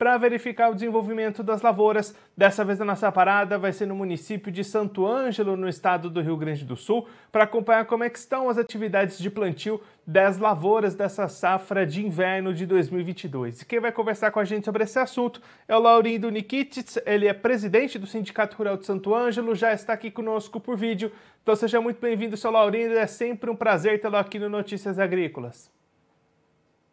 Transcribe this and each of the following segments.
para verificar o desenvolvimento das lavouras. Dessa vez a nossa parada vai ser no município de Santo Ângelo, no estado do Rio Grande do Sul, para acompanhar como é que estão as atividades de plantio das lavouras dessa safra de inverno de 2022. E quem vai conversar com a gente sobre esse assunto é o Laurindo Nikitits, ele é presidente do Sindicato Rural de Santo Ângelo, já está aqui conosco por vídeo. Então seja muito bem-vindo, seu Laurindo, é sempre um prazer tê-lo aqui no Notícias Agrícolas.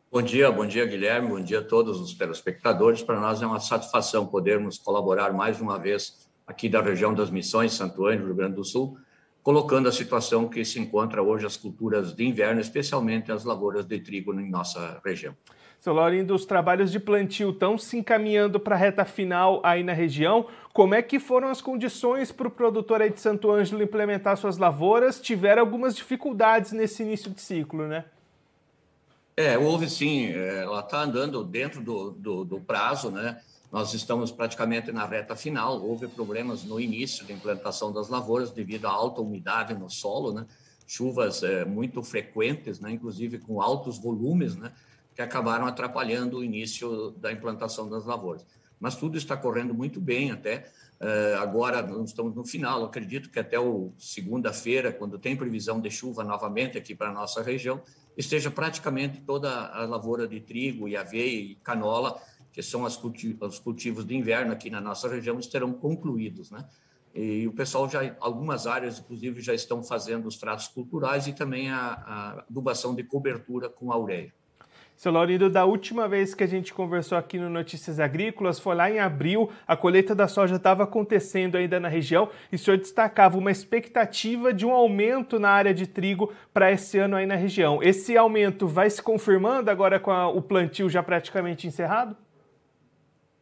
Bom dia, bom dia, Guilherme, bom dia a todos os telespectadores. Para nós é uma satisfação podermos colaborar mais uma vez aqui da região das Missões, Santo Ângelo, Rio Grande do Sul, colocando a situação que se encontra hoje as culturas de inverno, especialmente as lavouras de trigo em nossa região. Seu Laurindo, os trabalhos de plantio estão se encaminhando para a reta final aí na região. Como é que foram as condições para o produtor aí de Santo Ângelo implementar suas lavouras? Tiveram algumas dificuldades nesse início de ciclo, né? É, houve sim, é, ela está andando dentro do, do, do, prazo, né? Nós estamos praticamente na reta final. Houve problemas no início da implantação das lavouras devido à alta umidade no solo, né? Chuvas é, muito frequentes, né? Inclusive com altos volumes, né? Que acabaram atrapalhando o início da implantação das lavouras. Mas tudo está correndo muito bem até. É, agora nós estamos no final. acredito que até segunda-feira, quando tem previsão de chuva novamente aqui para a nossa região, esteja praticamente toda a lavoura de trigo e aveia e canola, que são os cultivos de inverno aqui na nossa região, estarão concluídos, né? E o pessoal já, algumas áreas, inclusive, já estão fazendo os tratos culturais e também a, a adubação de cobertura com a ureia. Seu Laurindo, da última vez que a gente conversou aqui no Notícias Agrícolas, foi lá em abril, a colheita da soja estava acontecendo ainda na região e o senhor destacava uma expectativa de um aumento na área de trigo para esse ano aí na região. Esse aumento vai se confirmando agora com a, o plantio já praticamente encerrado?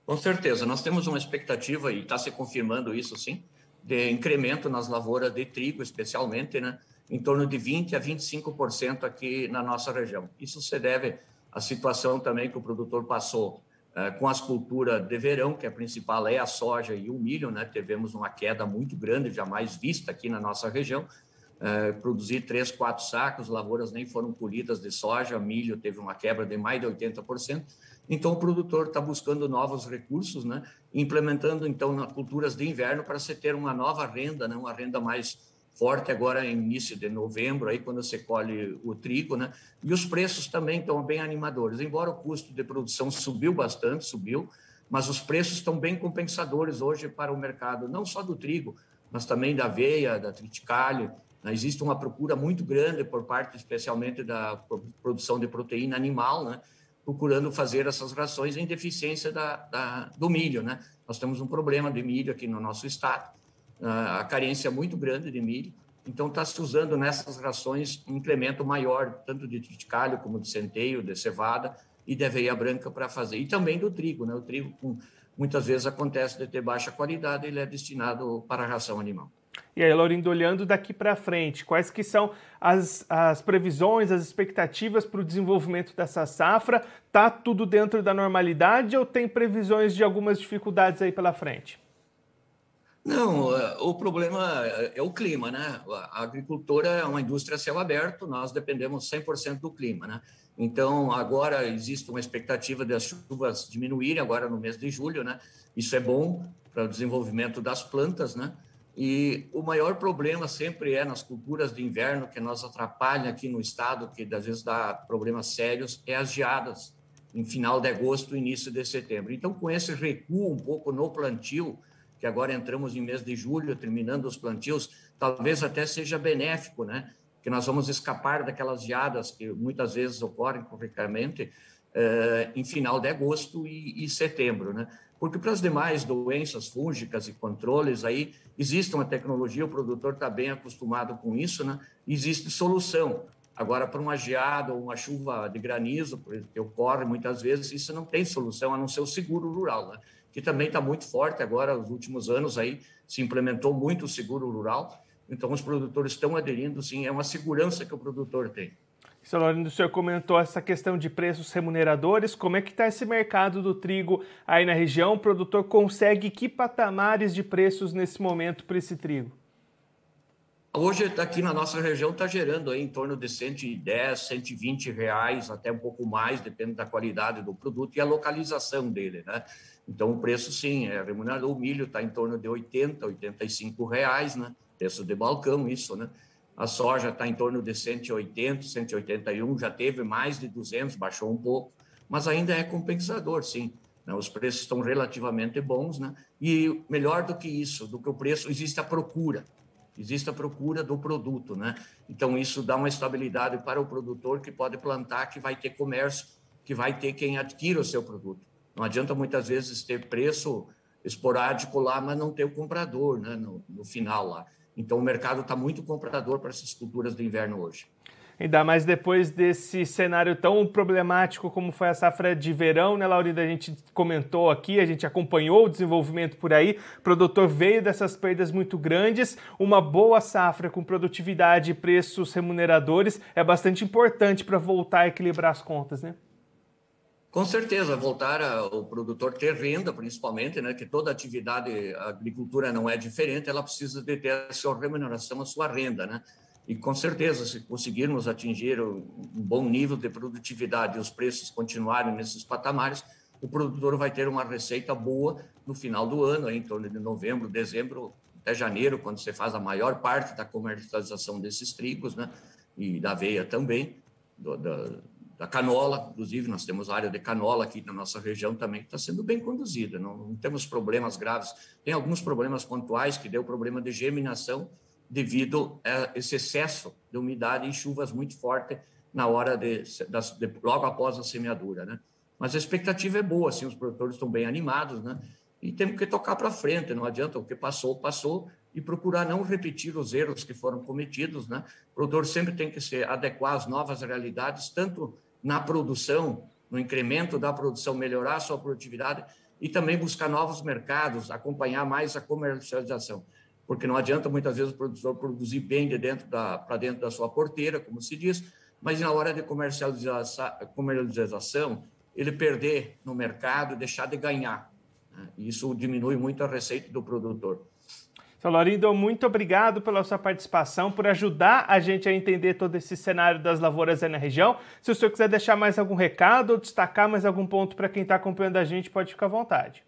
Com certeza, nós temos uma expectativa, e está se confirmando isso sim, de incremento nas lavouras de trigo, especialmente, né, em torno de 20% a 25% aqui na nossa região. Isso se deve a situação também que o produtor passou eh, com as culturas de verão, que a principal é a soja e o milho, né? Tivemos uma queda muito grande, jamais vista aqui na nossa região. Uh, produzir três, quatro sacos, lavouras nem foram colhidas de soja, milho teve uma quebra de mais de 80%. Então, o produtor está buscando novos recursos, né? implementando, então, culturas de inverno para se ter uma nova renda, né? uma renda mais forte agora início de novembro, aí quando você colhe o trigo, né? E os preços também estão bem animadores. Embora o custo de produção subiu bastante, subiu, mas os preços estão bem compensadores hoje para o mercado, não só do trigo, mas também da aveia, da triticale. Né? Existe uma procura muito grande por parte, especialmente da produção de proteína animal, né? procurando fazer essas rações em deficiência da, da, do milho. Né? Nós temos um problema de milho aqui no nosso estado a carência muito grande de milho, então está se usando nessas rações um incremento maior, tanto de triticalho como de centeio, de cevada e de aveia branca para fazer, e também do trigo, né? O trigo com, muitas vezes acontece de ter baixa qualidade, ele é destinado para a ração animal. E aí, Laurindo, olhando daqui para frente, quais que são as, as previsões, as expectativas para o desenvolvimento dessa safra? Tá tudo dentro da normalidade ou tem previsões de algumas dificuldades aí pela frente? Não, é, o problema é o clima, né? A agricultura é uma indústria a céu aberto, nós dependemos 100% do clima, né? Então, agora existe uma expectativa das chuvas diminuírem agora no mês de julho, né? Isso é bom para o desenvolvimento das plantas, né? E o maior problema sempre é nas culturas de inverno, que nós atrapalham aqui no estado, que às vezes dá problemas sérios, é as geadas em final de agosto, início de setembro. Então, com esse recuo um pouco no plantio, que agora entramos em mês de julho, terminando os plantios, talvez até seja benéfico, né? Que nós vamos escapar daquelas geadas que muitas vezes ocorrem corretamente eh, em final de agosto e, e setembro, né? Porque para as demais doenças fúngicas e controles aí existe uma tecnologia, o produtor está bem acostumado com isso, né? Existe solução. Agora, para uma geada ou uma chuva de granizo, que ocorre muitas vezes, isso não tem solução, a não ser o seguro rural. Né? Que também está muito forte agora, nos últimos anos aí se implementou muito o seguro rural, então os produtores estão aderindo, sim, é uma segurança que o produtor tem. Seu Laurindo, o senhor comentou essa questão de preços remuneradores. Como é que está esse mercado do trigo aí na região? O produtor consegue que patamares de preços nesse momento para esse trigo? Hoje, aqui na nossa região, está gerando aí em torno de 110, 120 reais, até um pouco mais, depende da qualidade do produto e a localização dele, né? Então, o preço, sim, é remunerado. O milho está em torno de 80, 85 reais, né? Preço de balcão, isso, né? A soja está em torno de 180, 181, já teve mais de 200, baixou um pouco, mas ainda é compensador, sim. Né? Os preços estão relativamente bons, né? E melhor do que isso, do que o preço, existe a procura. Existe a procura do produto, né? Então, isso dá uma estabilidade para o produtor que pode plantar, que vai ter comércio, que vai ter quem adquira o seu produto. Não adianta muitas vezes ter preço esporádico lá, mas não ter o comprador né? no, no final lá. Então, o mercado está muito comprador para essas culturas do inverno hoje. Ainda mais depois desse cenário tão problemático como foi a safra de verão, né, Laurinda? A gente comentou aqui, a gente acompanhou o desenvolvimento por aí. O produtor veio dessas perdas muito grandes. Uma boa safra com produtividade e preços remuneradores é bastante importante para voltar a equilibrar as contas, né? Com certeza, voltar ao produtor ter renda, principalmente, né, que toda atividade, a agricultura não é diferente, ela precisa de ter a sua remuneração, a sua renda, né? E com certeza, se conseguirmos atingir um bom nível de produtividade e os preços continuarem nesses patamares, o produtor vai ter uma receita boa no final do ano, em torno de novembro, dezembro, até janeiro, quando você faz a maior parte da comercialização desses trigos, né? E da aveia também, do, da, da canola, inclusive nós temos área de canola aqui na nossa região também que está sendo bem conduzida, não, não, temos problemas graves. Tem alguns problemas pontuais que deu problema de germinação devido a esse excesso de umidade e chuvas muito fortes na hora de, de, de logo após a semeadura, né? Mas a expectativa é boa, assim, os produtores estão bem animados, né? E temos que tocar para frente, não adianta, o que passou, passou, e procurar não repetir os erros que foram cometidos, né? O produtor sempre tem que se adequar às novas realidades, tanto na produção, no incremento da produção, melhorar a sua produtividade e também buscar novos mercados, acompanhar mais a comercialização. Porque não adianta muitas vezes o produtor produzir bem de dentro da para dentro da sua porteira, como se diz, mas na hora de comercialização, comercialização ele perder no mercado, deixar de ganhar. Né? Isso diminui muito a receita do produtor. Lorindo, muito obrigado pela sua participação, por ajudar a gente a entender todo esse cenário das lavouras aí na região. Se o senhor quiser deixar mais algum recado ou destacar mais algum ponto para quem está acompanhando a gente, pode ficar à vontade.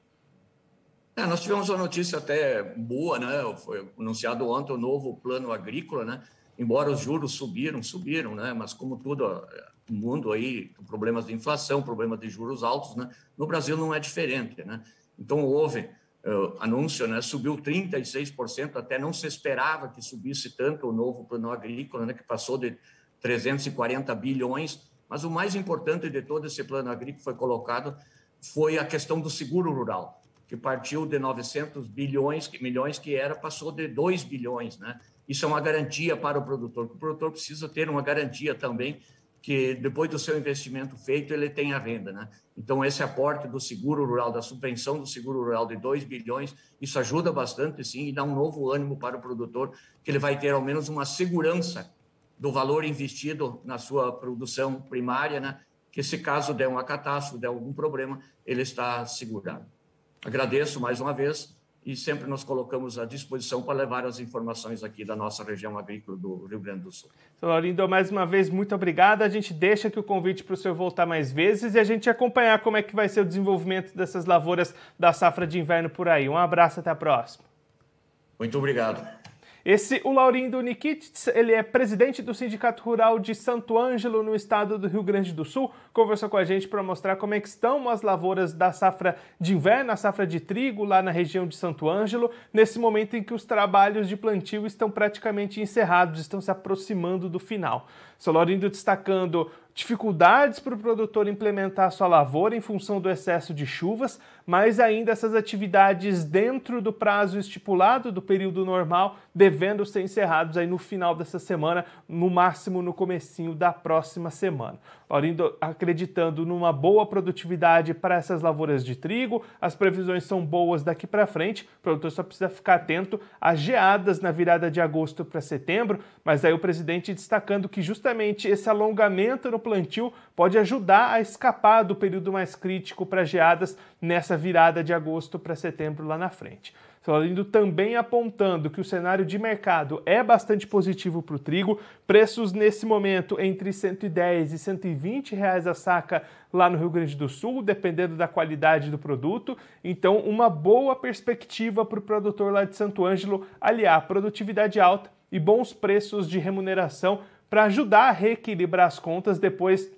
É, nós tivemos uma notícia até boa, né? Foi anunciado ontem o novo plano agrícola, né? Embora os juros subiram, subiram, né? Mas como tudo no mundo aí, problemas de inflação, problemas de juros altos, né? No Brasil não é diferente, né? Então houve uh, anúncio, né, subiu 36%, até não se esperava que subisse tanto o novo plano agrícola, né, que passou de 340 bilhões, mas o mais importante de todo esse plano agrícola foi colocado foi a questão do seguro rural, que partiu de 900 bilhões, milhões que era, passou de 2 bilhões, né? Isso é uma garantia para o produtor, o produtor precisa ter uma garantia também que depois do seu investimento feito, ele tem a renda. Né? Então, esse aporte do seguro rural, da subvenção do seguro rural de 2 bilhões, isso ajuda bastante, sim, e dá um novo ânimo para o produtor, que ele vai ter ao menos uma segurança do valor investido na sua produção primária, né? que se caso der uma catástrofe, der algum problema, ele está segurado. Agradeço mais uma vez e sempre nos colocamos à disposição para levar as informações aqui da nossa região agrícola do Rio Grande do Sul. Seu Laurindo, mais uma vez, muito obrigado. A gente deixa aqui o convite para o senhor voltar mais vezes e a gente acompanhar como é que vai ser o desenvolvimento dessas lavouras da safra de inverno por aí. Um abraço, até a próxima. Muito obrigado. Esse, o Laurindo Nikitz, ele é presidente do Sindicato Rural de Santo Ângelo, no estado do Rio Grande do Sul, conversou com a gente para mostrar como é que estão as lavouras da safra de inverno, a safra de trigo lá na região de Santo Ângelo, nesse momento em que os trabalhos de plantio estão praticamente encerrados, estão se aproximando do final. Seu Laurindo destacando dificuldades para o produtor implementar sua lavoura em função do excesso de chuvas, mas ainda essas atividades dentro do prazo estipulado do período normal, devendo ser encerrados aí no final dessa semana, no máximo no comecinho da próxima semana. Laurindo acreditando numa boa produtividade para essas lavouras de trigo, as previsões são boas daqui para frente, o produtor só precisa ficar atento às geadas na virada de agosto para setembro, mas aí o presidente destacando que justamente esse alongamento no plantio pode ajudar a escapar do período mais crítico para geadas nessa virada de agosto para setembro lá na frente. Florindo também apontando que o cenário de mercado é bastante positivo para o trigo, preços nesse momento entre 110 e 120 reais a saca lá no Rio Grande do Sul, dependendo da qualidade do produto. Então, uma boa perspectiva para o produtor lá de Santo Ângelo aliar produtividade alta e bons preços de remuneração para ajudar a reequilibrar as contas depois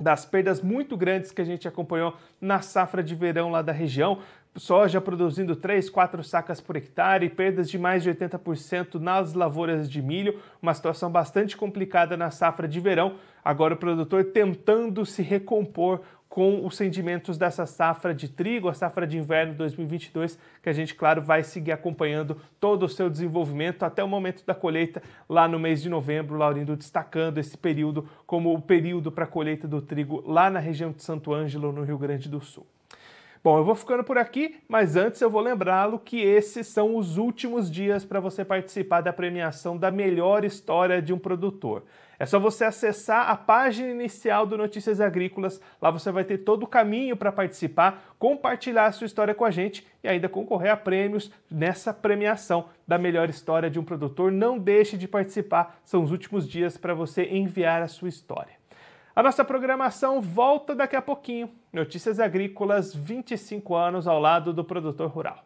das perdas muito grandes que a gente acompanhou na safra de verão lá da região soja produzindo 3, 4 sacas por hectare, perdas de mais de 80% nas lavouras de milho, uma situação bastante complicada na safra de verão. Agora o produtor tentando se recompor com os sentimentos dessa safra de trigo, a safra de inverno 2022, que a gente, claro, vai seguir acompanhando todo o seu desenvolvimento até o momento da colheita, lá no mês de novembro, Laurindo destacando esse período como o período para a colheita do trigo lá na região de Santo Ângelo, no Rio Grande do Sul. Bom, eu vou ficando por aqui, mas antes eu vou lembrá-lo que esses são os últimos dias para você participar da premiação da melhor história de um produtor. É só você acessar a página inicial do Notícias Agrícolas, lá você vai ter todo o caminho para participar, compartilhar a sua história com a gente e ainda concorrer a prêmios nessa premiação da melhor história de um produtor. Não deixe de participar, são os últimos dias para você enviar a sua história. A nossa programação volta daqui a pouquinho. Notícias Agrícolas, 25 anos ao lado do produtor rural.